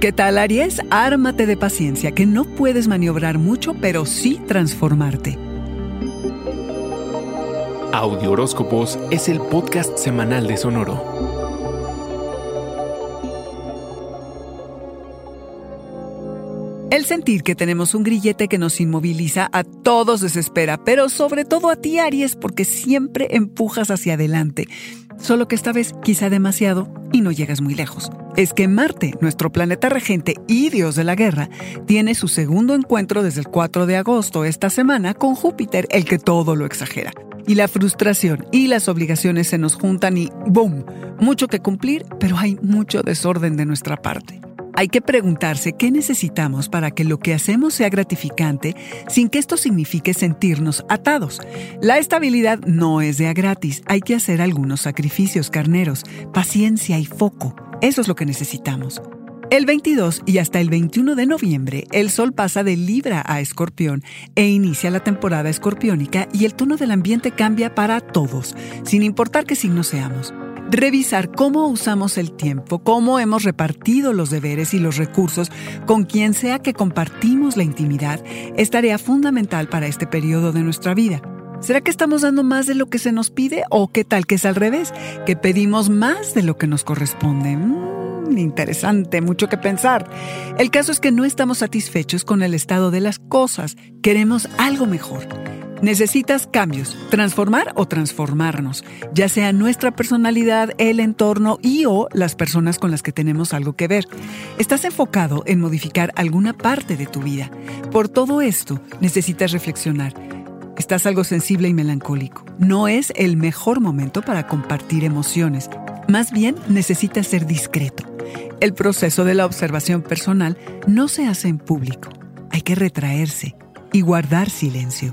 ¿Qué tal Aries? Ármate de paciencia, que no puedes maniobrar mucho, pero sí transformarte. Audio Horóscopos es el podcast semanal de Sonoro. El sentir que tenemos un grillete que nos inmoviliza a todos desespera, pero sobre todo a ti Aries porque siempre empujas hacia adelante, solo que esta vez quizá demasiado y no llegas muy lejos es que Marte, nuestro planeta regente y dios de la guerra, tiene su segundo encuentro desde el 4 de agosto esta semana con Júpiter, el que todo lo exagera. Y la frustración y las obligaciones se nos juntan y ¡boom! Mucho que cumplir, pero hay mucho desorden de nuestra parte. Hay que preguntarse qué necesitamos para que lo que hacemos sea gratificante sin que esto signifique sentirnos atados. La estabilidad no es de a gratis, hay que hacer algunos sacrificios carneros, paciencia y foco. Eso es lo que necesitamos. El 22 y hasta el 21 de noviembre, el Sol pasa de Libra a Escorpión e inicia la temporada escorpiónica y el tono del ambiente cambia para todos, sin importar qué signo seamos. Revisar cómo usamos el tiempo, cómo hemos repartido los deberes y los recursos con quien sea que compartimos la intimidad es tarea fundamental para este periodo de nuestra vida. ¿Será que estamos dando más de lo que se nos pide o qué tal que es al revés? Que pedimos más de lo que nos corresponde. Mm, interesante, mucho que pensar. El caso es que no estamos satisfechos con el estado de las cosas. Queremos algo mejor. Necesitas cambios, transformar o transformarnos, ya sea nuestra personalidad, el entorno y o las personas con las que tenemos algo que ver. Estás enfocado en modificar alguna parte de tu vida. Por todo esto, necesitas reflexionar. Estás algo sensible y melancólico. No es el mejor momento para compartir emociones. Más bien necesitas ser discreto. El proceso de la observación personal no se hace en público. Hay que retraerse y guardar silencio.